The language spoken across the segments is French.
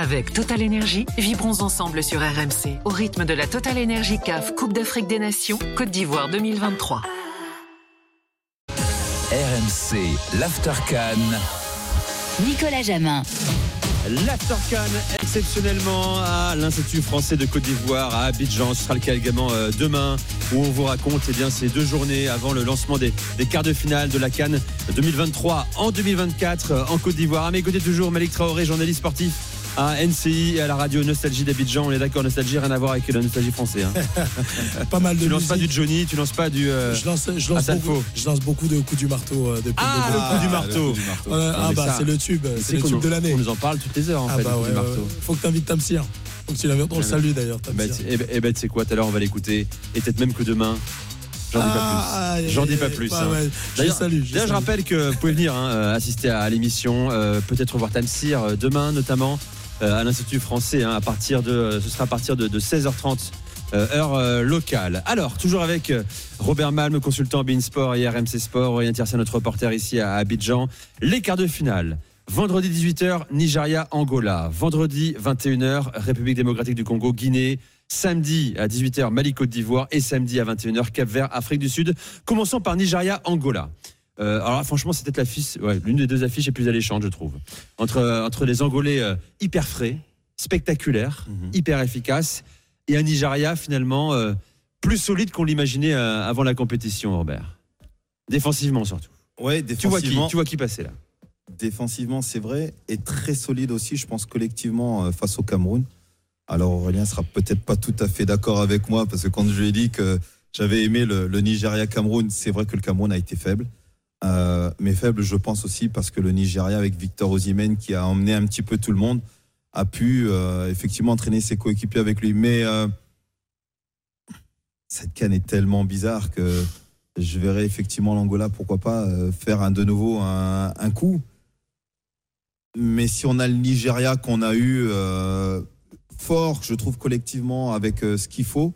Avec Total Energy, vibrons ensemble sur RMC au rythme de la Total Energy CAF Coupe d'Afrique des Nations Côte d'Ivoire 2023. RMC, l'Aftercan. Nicolas Jamin. L'Aftercan exceptionnellement à l'Institut français de Côte d'Ivoire à Abidjan. Ce sera le cas également euh, demain où on vous raconte eh bien, ces deux journées avant le lancement des, des quarts de finale de la Cannes 2023 en 2024 euh, en Côte d'Ivoire. À mes côtés toujours Malik Traoré, journaliste sportif à NCI et à la radio Nostalgie d'Abidjan. On est d'accord, Nostalgie, rien à voir avec la Nostalgie française. Hein. pas mal de Tu lances pas du Johnny, tu lances pas du. euh, Je lance, je, lance beaucoup, je lance beaucoup de coups du marteau euh, depuis Ah, le coup du marteau. Ah bah c'est le tube, Tu c'est le tube de l'année. On nous en parle toutes les heures en Ah fait, bah ouais, faut que t'invites Tamsir. Faut que tu l'invites, on le salue d'ailleurs, Tamsir. tu- eh ben, eh ben, tu sais quoi, tout à l'heure on va l'écouter. Et peut-être même que demain. J'en dis pas plus. J'en dis pas plus. hein. D'ailleurs- je D'ailleurs, je salue. rappelle que vous pouvez venir hein, euh, assister à l'émission, euh, peut-être voir Tamsir demain notamment à l'Institut français hein, à partir de, euh, ce sera à partir de, de 16h30 euh, heure euh, locale. Alors, toujours avec euh, Robert Malm, consultant Beansport et RMC Sport, Aurélien Tiersin, notre reporter ici à Abidjan. Les quarts de finale. Vendredi 18h, Nigeria-Angola. Vendredi 21h, République démocratique du Congo, Guinée. Samedi à 18h, Mali Côte d'Ivoire. Et samedi à 21h, Cap Vert, Afrique du Sud. Commençons par Nigeria-Angola. Euh, alors là, franchement, c'est peut-être l'affiche, ouais, l'une des deux affiches les plus alléchantes, je trouve. Entre, euh, entre les Angolais euh, hyper frais, spectaculaires, hyper efficaces, et un Nigeria finalement euh, plus solide qu'on l'imaginait avant la compétition, Robert. Défensivement surtout. Ouais, Tu vois qui défensivement, Tu vois qui passer là défensivement c'est vrai, et très solide aussi, je pense, collectivement face au Cameroun. Alors Aurélien sera peut-être pas tout à fait d'accord avec moi, parce que quand je lui ai dit que j'avais aimé le, le Nigeria-Cameroun, c'est vrai que le Cameroun a été faible. Euh, mais faible, je pense aussi, parce que le Nigeria, avec Victor Osimhen, qui a emmené un petit peu tout le monde, a pu euh, effectivement entraîner ses coéquipiers avec lui. Mais euh, cette canne est tellement bizarre que je verrais effectivement l'Angola, pourquoi pas, faire un, de nouveau un, un coup. Mais si on a le Nigeria qu'on a eu fort, je trouve collectivement avec ce qu'il faut,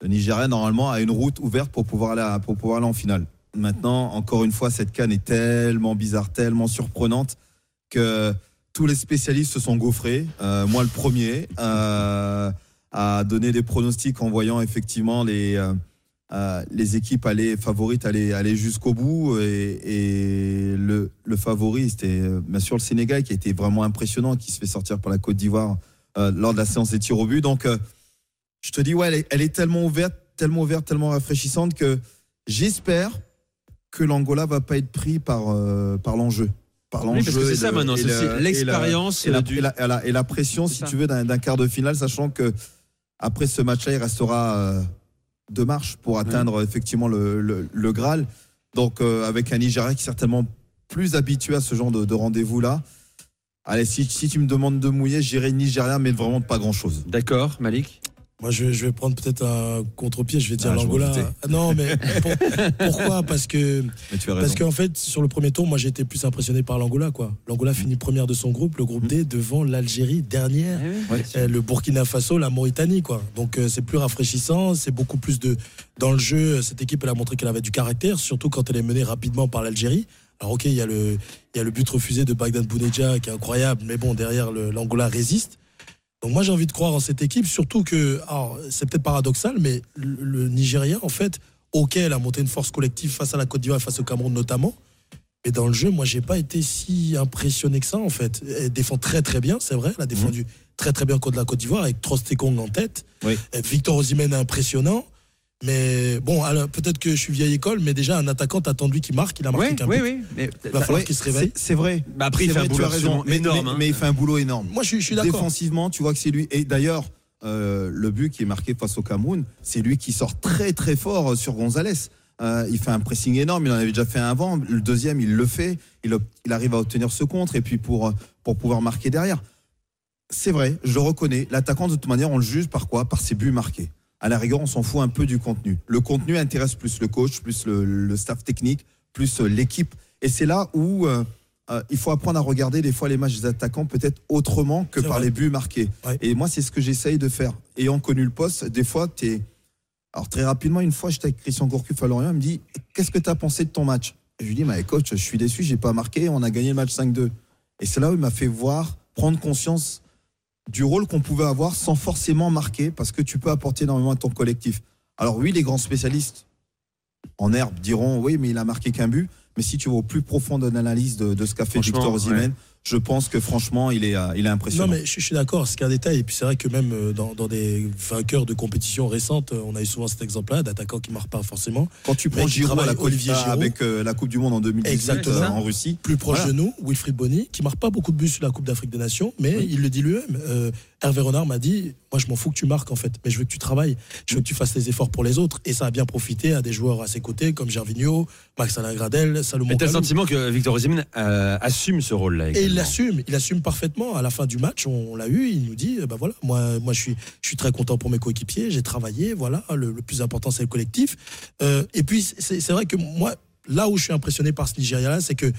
le Nigeria normalement a une route ouverte pour pouvoir aller, pour pouvoir aller en finale. Maintenant, encore une fois, cette canne est tellement bizarre, tellement surprenante que tous les spécialistes se sont gaufrés. Euh, moi, le premier, euh, à donner des pronostics en voyant effectivement les, euh, les équipes aller, favorites aller, aller jusqu'au bout. Et, le, le favori, c'était bien sûr le Sénégal qui a été vraiment impressionnant, qui se fait sortir par la Côte d'Ivoire lors de la séance des tirs au but. Donc, je te dis, ouais, elle est tellement ouverte, tellement ouverte, tellement rafraîchissante que j'espère que l'Angola va pas être pris par, euh, par l'enjeu. Par Oui, parce que l'enjeu c'est ça maintenant, c'est l'expérience et la, du- et la- et la- et la pression, si ça. tu veux, d'un quart de finale, sachant que après ce match-là, il restera euh, deux marches pour atteindre effectivement le, le- le Graal. Donc, euh, avec un Nigeria qui est certainement plus habitué à ce genre de, de rendez-vous-là. Allez, si, si tu me demandes de mouiller, j'irai Nigeria, mais vraiment pas grand-chose. D'accord, Malik? Moi, je, je vais prendre peut-être un contre-pied. Je vais dire Ah, l'Angola. Ah, Non, mais pour- pourquoi? Parce que parce qu'en fait, sur le premier tour, moi, j'ai été plus impressionné par l'Angola. quoi. L'Angola finit première de son groupe, le groupe D, devant l'Algérie dernière. Ouais. Euh, le Burkina Faso, la Mauritanie, quoi. Donc euh, c'est plus rafraîchissant, c'est beaucoup plus de dans le jeu. Cette équipe, elle a montré qu'elle avait du caractère, surtout quand elle est menée rapidement par l'Algérie. Alors ok, il y a le il y a le but refusé de Bagdad Bounedjah qui est incroyable, mais bon derrière le- l'Angola résiste. Donc moi j'ai envie de croire en cette équipe, surtout que alors c'est peut-être paradoxal, mais le, le Nigeria en fait, ok, elle a monté une force collective face à la Côte d'Ivoire, et face au Cameroun notamment. Mais dans le jeu, moi, j'ai pas été si impressionné que ça, en fait. Elle défend très, très bien, c'est vrai. Elle a défendu très, très bien contre la Côte d'Ivoire, avec Trostekong en tête. Oui. Et Victor Osimhen impressionnant. Mais bon, alors, peut-être que je suis vieille école, mais déjà, un attaquant, t'attends lui qui marque. Il a marqué Oui, qu'un oui, but. oui. Mais, Il va falloir Ouais, qu'il se réveille. c'est- vrai. Bah, après, il fait un vrai, boulot as raison. Mais, énorme. mais- hein. mais il fait un boulot énorme. Moi, je, suis- je suis d'accord. Défensivement, tu vois que c'est lui. Et d'ailleurs, euh, le but qui est marqué face au Cameroun, c'est lui qui sort très très fort sur Gonzalez. Euh, il fait un pressing énorme, il en avait déjà fait un avant. Le deuxième, il le fait. Il, arrive à obtenir ce contre et puis pour, euh, pour pouvoir marquer derrière. C'est vrai, je le reconnais. L'attaquant, de toute manière, on le juge par quoi? Par ses buts marqués. À la rigueur, on s'en fout un peu du contenu. Le contenu intéresse plus le coach, plus le, le staff technique, plus euh, l'équipe. Et c'est là où euh, euh, il faut apprendre à regarder des fois les matchs des attaquants peut-être autrement que par vrai. les buts marqués. Ouais. Et moi, c'est ce que j'essaye de faire. Ayant connu le poste, des fois, tu es. Alors, très rapidement, une fois, j'étais avec Christian Gourcuff à Lorient, il me dit Qu'est-ce que tu as pensé de ton match? Et je lui dis Mais coach, je suis déçu, j'ai pas marqué, on a gagné le match 5-2. Et c'est là où il m'a fait voir, prendre conscience du rôle qu'on pouvait avoir sans forcément marquer, parce que tu peux apporter énormément à ton collectif. Alors oui, les grands spécialistes en herbe diront oui, mais il a marqué qu'un but. Mais si tu vas au plus profond de l'analyse de, de ce qu'a fait Victor Osimhen, je pense que franchement, il est, euh, il est impressionnant. Non, mais je, je suis d'accord, c'est qu'un détail. Et puis c'est vrai que même euh, dans, dans des vainqueurs de compétitions récentes, euh, on a eu souvent cet exemple-là d'attaquants qui ne marquent pas forcément. Quand tu prends Giroud à la Coupe, Olivier Giroud. avec euh, la Coupe du Monde en 2018 Exactement. euh, en Russie, Plus proche Voilà. de nous, Wilfried Bonny, qui marque pas beaucoup de buts sur la Coupe d'Afrique des Nations, mais il le dit lui-même. Euh, Hervé Renard m'a dit Moi, je m'en fous que tu marques, en fait, mais je veux que tu travailles. Je veux que tu fasses les efforts pour les autres. Et ça a bien profité à des joueurs à ses côtés, comme Gervinho, Max Alain Gradel, Salomon Mais t'as le sentiment que Victor Osimhen euh, assume ce rôle-là. Il l'assume, il assume parfaitement. À la fin du match, on, l'a eu, il nous dit, bah voilà, moi, moi je suis, je suis très content pour mes coéquipiers, j'ai travaillé, voilà, le, le plus important c'est le collectif. Euh, et puis c'est c'est vrai que moi, là où je suis impressionné par ce Nigeria-là, c'est que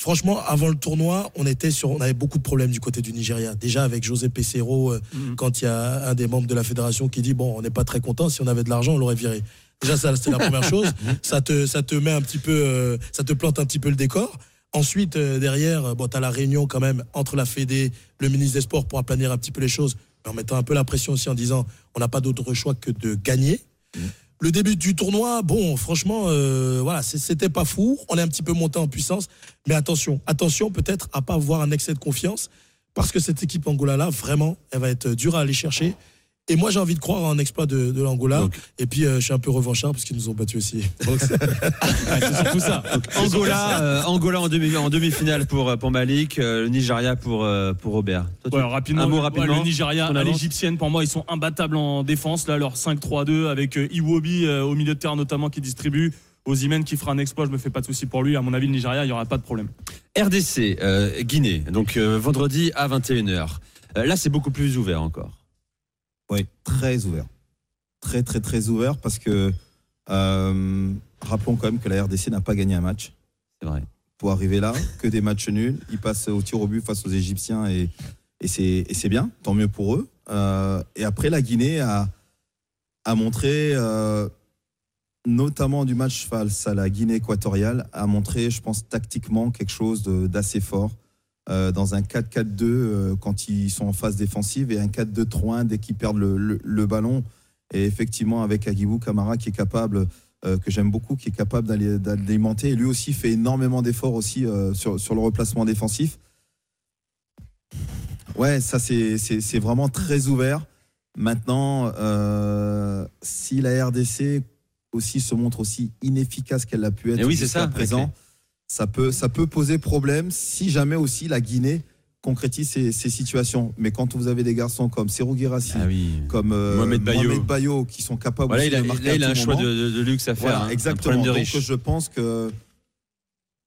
franchement, avant le tournoi, on était sur, on avait beaucoup de problèmes du côté du Nigeria. Déjà avec José Pesero, euh, Mhm. quand il y a un des membres de la fédération qui dit, bon, on n'est pas très content, si on avait de l'argent, on l'aurait viré. Déjà, ça, c'était la première chose. Ça te, ça te met un petit peu, euh, ça te plante un petit peu le décor. Ensuite, euh, derrière, euh, bon, tu as la réunion quand même entre la Fédé, le ministre des Sports pour aplanir un petit peu les choses, mais en mettant un peu la pression aussi en disant on n'a pas d'autre choix que de gagner. Le début du tournoi, bon, franchement, euh, voilà, c'était pas fou. On est un petit peu monté en puissance, mais attention, attention peut-être à pas avoir un excès de confiance, parce que cette équipe Angola-là, vraiment, elle va être dure à aller chercher. Et moi, j'ai envie de croire en un exploit de, de l'Angola. Donc- Et puis, euh, je suis un peu revanchard parce qu'ils nous ont battus aussi. Donc, c'est- Ouais, c'est surtout ça. Angola, euh, Angola en demi en demi-finale pour pour Malik, euh, le Nigeria pour euh, pour Robert. Toi, tu- rapidement, un mot ouais, rapidement. le Nigeria, à l'égyptienne, pour moi, ils sont imbattables en défense. Là, leur 5-3-2 avec euh, Iwobi euh, au milieu de terrain notamment qui distribue. Ozymen qui fera un exploit, je me fais pas de soucis pour lui. À mon avis, le Nigeria, il y aura pas de problème. RDC, euh, Guinée, donc euh, vendredi à 21h. Euh, là, c'est beaucoup plus ouvert encore. Oui, très ouvert. Très, très, très ouvert parce que euh, rappelons quand même que la RDC n'a pas gagné un match C'est vrai. pour arriver là, que des matchs nuls. Ils passent au tir au but face aux Égyptiens et, et c'est et c'est bien, tant mieux pour eux. Euh, et après, la Guinée a, a montré, euh, notamment du match face à la Guinée équatoriale, a montré, je pense, tactiquement quelque chose d'assez fort. Euh, dans un 4-4-2 euh, quand ils sont en phase défensive et un 4-2-3-1 dès qu'ils perdent le, le- le ballon. Et effectivement, avec Agibou Kamara qui est capable, euh, que j'aime beaucoup, qui est capable d'alimenter. Et lui aussi fait énormément d'efforts aussi sur, sur le replacement défensif. Ouais, ça c'est vraiment très ouvert. Maintenant, si la RDC aussi se montre aussi inefficace qu'elle a pu être Et oui, jusqu'à présent. Ça peut, ça peut poser problème si jamais aussi la Guinée concrétise ces, ces situations. Mais quand vous avez des garçons comme Serou Girassi, Ah oui. comme euh, Mohamed Bayo. Bayo, qui sont capables Voilà, aussi il a, de marquer là, il a un choix de, de- de luxe à faire. Voilà, hein. Un exactement. problème de Donc riche. je pense que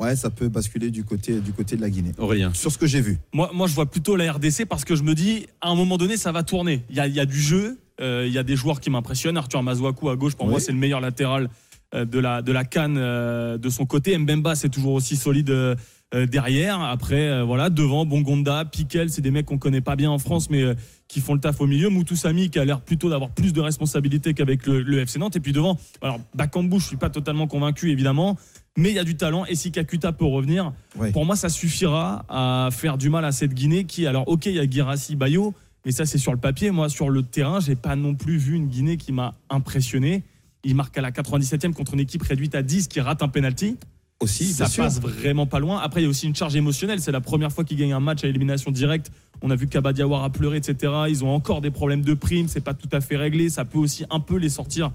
ouais, ça peut basculer du côté, du côté de la Guinée. Aurélien. Sur ce que j'ai vu. Moi, moi, je vois plutôt la RDC parce que je me dis, à un moment donné, ça va tourner. Il y a, il y a du jeu, euh, il y a des joueurs qui m'impressionnent. Arthur Mazouakou à gauche, pour Oui. moi, c'est le meilleur latéral euh, de la, de la canne euh, de son côté. Mbemba, c'est toujours aussi solide euh, euh, derrière. Après, euh, voilà, devant, Bongonda, Piquel, c'est des mecs qu'on connaît pas bien en France, mais euh, qui font le taf au milieu. Moutoussami, qui a l'air plutôt d'avoir plus de responsabilités qu'avec le, le FC Nantes. Et puis devant, alors, Bakambu, je suis pas totalement convaincu, évidemment. Mais il y a du talent et si Kakuta peut revenir, Ouais. pour moi, ça suffira à faire du mal à cette Guinée qui, alors, ok, il y a Girassi, Bayo, mais ça, c'est sur le papier. Moi, sur le terrain, j'ai pas non plus vu une Guinée qui m'a impressionné. Il marque à la 97e contre une équipe réduite à 10 qui rate un penalty. Aussi, ça sûr. passe vraiment pas loin. Après, il y a aussi une charge émotionnelle. C'est la première fois qu'ils gagnent un match à élimination directe. On a vu qu'Abadiawar a pleuré, etc. Ils ont encore des problèmes de primes. C'est pas tout à fait réglé. Ça peut aussi un peu les sortir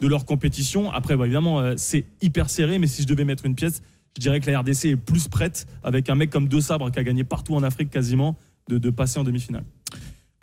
de leur compétition. Après, bah, évidemment, euh, c'est hyper serré. Mais si je devais mettre une pièce, je dirais que la RDC est plus prête avec un mec comme De Sabre qui a gagné partout en Afrique quasiment de, de passer en demi-finale.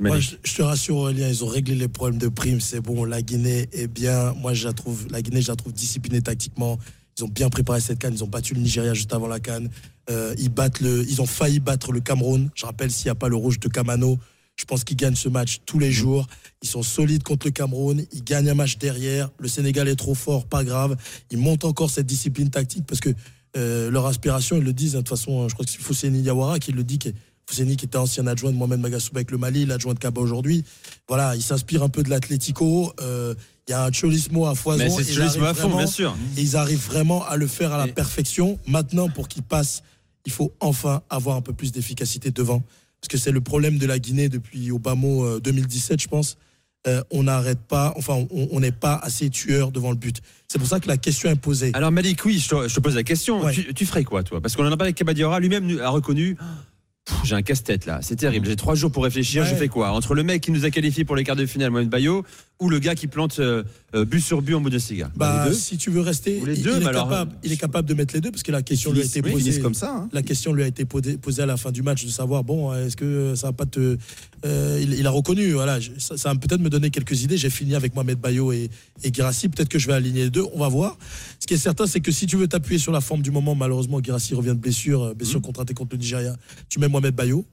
Moi, je, je te rassure, Aurélien, ils ont réglé les problèmes de primes. C'est bon, la Guinée est bien. Moi, je la trouve, la Guinée, je la trouve disciplinée tactiquement. Ils ont bien préparé cette canne. Ils ont battu le Nigeria juste avant la canne. Euh, ils, battent le, ils ont failli battre le Cameroun. Je rappelle, s'il n'y a pas le rouge de Kamano, je pense qu'ils gagnent ce match tous les jours. Ils sont solides contre le Cameroun. Ils gagnent un match derrière. Le Sénégal est trop fort, pas grave. Ils montent encore cette discipline tactique parce que euh, leur aspiration, ils le disent. hein, de toute façon, je crois que c'est Fousseni Yawara qui le dit. Fousseni qui était ancien adjoint de Mohamed Magasoub avec le Mali, l'adjoint de Kaba aujourd'hui. Voilà, il s'inspire un peu de l'Atlético. Euh, Il y a un cholismo à foison. Mais c'est à fond, vraiment- bien sûr. et ils arrivent vraiment à le faire à la Et- perfection. Maintenant, pour qu'ils passent, il faut enfin avoir un peu plus d'efficacité devant. parce que c'est le problème de la Guinée depuis Obama euh, 2017, je pense. Euh, on n'arrête pas, enfin, on on n'est pas assez tueur devant le but. C'est pour ça que la question est posée. Alors Malik, oui, je te, je te pose la question. Ouais. Tu, tu ferais quoi, toi? Parce qu'on en a parlé avec Kabadiora, lui-même a reconnu. J'ai un casse-tête là, c'est terrible. J'ai trois jours pour réfléchir. Ouais. Je fais quoi? Entre le mec qui nous a qualifiés pour les quarts de finale, Mohamed Bayo, ou le gars qui plante euh, euh, but sur but en Bundesliga Bah, si tu veux rester, les il, deux, il mais est alors, capable, il est capable de mettre les deux parce que la question lui a été posée. comme ça. hein. La question lui a été posée, à la fin du match de savoir bon est-ce que ça va pas te euh, il, il a reconnu voilà ça, ça va peut-être me donner quelques idées j'ai fini avec Mohamed Bayo et, et Girassi peut-être que je vais aligner les deux on va voir ce qui est certain c'est que si tu veux t'appuyer sur la forme du moment malheureusement Girassi revient de blessure euh, blessure contractée contre le Nigeria tu mets Mohamed Bayo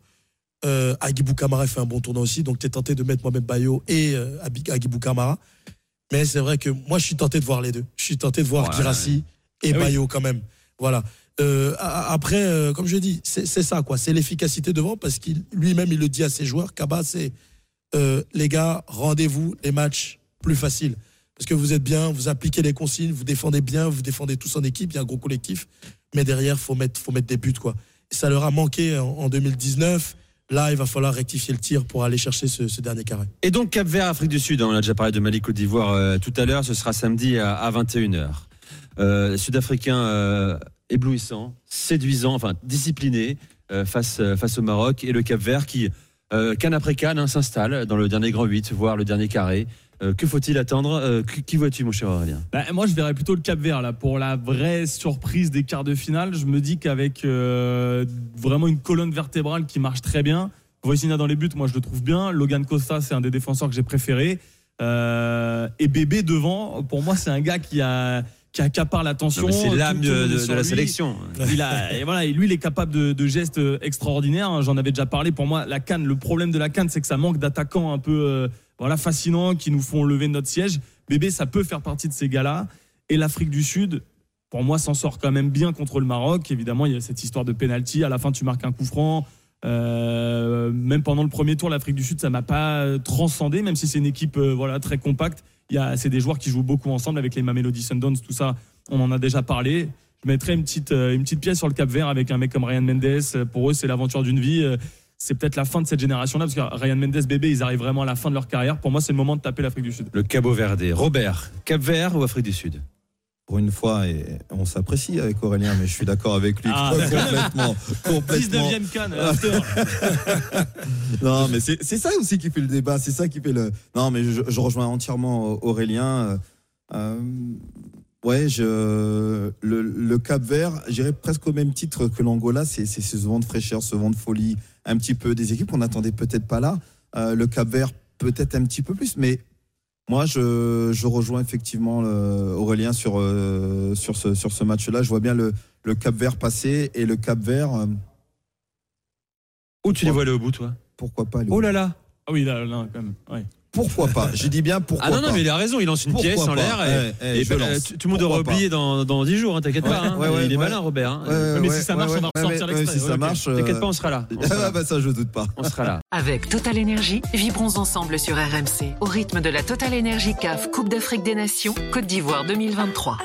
euh, Agibou Kamara fait un bon tournoi aussi donc tu es tenté de mettre Mohamed Bayo et euh, Agibou Kamara mais c'est vrai que moi je suis tenté de voir les deux je suis tenté de voir. Girassi et Ah oui. Bayo quand même voilà euh, après, euh, comme je dis, c'est c'est ça, quoi. C'est l'efficacité devant parce qu'il lui-même, il le dit à ses joueurs. Kaba, c'est euh, les gars, rendez-vous les matchs plus faciles. Parce que vous êtes bien, vous appliquez les consignes, vous défendez bien, vous défendez tous en équipe, il y a un gros collectif. Mais derrière, faut mettre, faut mettre des buts, quoi. Et ça leur a manqué en, en 2019. Là, il va falloir rectifier le tir pour aller chercher ce, dernier carré. Et donc Cap Vert, Afrique du Sud, hein, on a déjà parlé de Mali, Côte d'Ivoire euh, tout à l'heure, ce sera samedi à, à 21h. Euh, Sud-Africain euh, éblouissant, séduisant, enfin discipliné face, au Maroc et le Cap Vert qui, canne après canne, hein, s'installe dans le dernier grand 8, voire le dernier carré. Euh, que faut-il attendre Euh, Qui, vois-tu, mon cher Aurélien? Bah, moi, je verrais plutôt le Cap Vert là pour la vraie surprise des quarts de finale. Je me dis qu'avec euh, vraiment une colonne vertébrale qui marche très bien, Voisinha dans les buts, moi je le trouve bien. Logan Costa, c'est un des défenseurs que j'ai préféré. Et Bébé devant, pour moi, c'est un gars qui a qui accapare l'attention. C'est l'âme de, la lui. sélection. Il a, et voilà, et lui, il est capable de, de gestes extraordinaires. hein. J'en avais déjà parlé. Pour moi, la canne, le problème de la canne, c'est que ça manque d'attaquants un peu, euh, voilà, fascinants qui nous font lever notre siège. Bébé, ça peut faire partie de ces gars-là. Et l'Afrique du Sud, pour moi, s'en sort quand même bien contre le Maroc. Évidemment, il y a cette histoire de penalty. À la fin, tu marques un coup franc. Euh, même pendant le premier tour, l'Afrique du Sud, ça m'a pas euh, transcendé, même si c'est une équipe euh, voilà très compacte. C'est des joueurs qui jouent beaucoup ensemble avec les Mamelody Sundowns, tout ça. On en a déjà parlé. Je mettrais une petite, euh, une petite pièce sur le Cap Vert avec un mec comme Ryan Mendes. Euh, Pour eux, c'est l'aventure d'une vie. Euh, C'est peut-être la fin de cette génération-là, parce que Ryan Mendes, bébé, ils arrivent vraiment à la fin de leur carrière. Pour moi, c'est le moment de taper l'Afrique du Sud. Le Cabo Verde. Robert, Cap Vert ou Afrique du Sud? Pour une fois, et on s'apprécie avec Aurélien, mais je suis d'accord avec lui Ah, complètement. complètement. 19e canne, after. Non, mais c'est ça aussi qui fait le débat, c'est ça qui fait le. Non, mais je, je rejoins entièrement Aurélien. Euh, euh, ouais, je, le, le Cap Vert, j'irais presque au même titre que l'Angola, c'est c'est ce vent de fraîcheur, ce vent de folie, un petit peu des équipes qu'on n'attendait peut-être pas là. Euh, le Cap Vert, peut-être un petit peu plus, mais moi, je, je rejoins effectivement le- Aurélien sur, euh, sur ce, sur ce match-là. Je vois bien le, le Cap Vert passer et le Cap Vert, euh, Où tu les vois aller au bout, toi? Pourquoi pas aller au Oh là là Ah oui, là, là, quand même. Ouais. Pourquoi pas J'ai dit bien pourquoi Ah non, non, pas. mais il a raison, il lance une Pourquoi pièce en l'air et, Eh, eh, et euh, tout le monde aura oublié dans, dans 10 jours, hein, t'inquiète Ouais, pas. hein. ouais, ouais, il est ouais. malin, Robert. hein. Ouais, ouais, mais si ça marche, ouais, on va ressortir ouais, l'extrait. Si ça marche. euh, T'inquiète pas, on sera là. On sera Ah là. bah ça, je doute pas. On sera là. Avec Total Énergie, vibrons ensemble sur RMC au rythme de la Total Énergie CAF Coupe d'Afrique des Nations Côte d'Ivoire 2023.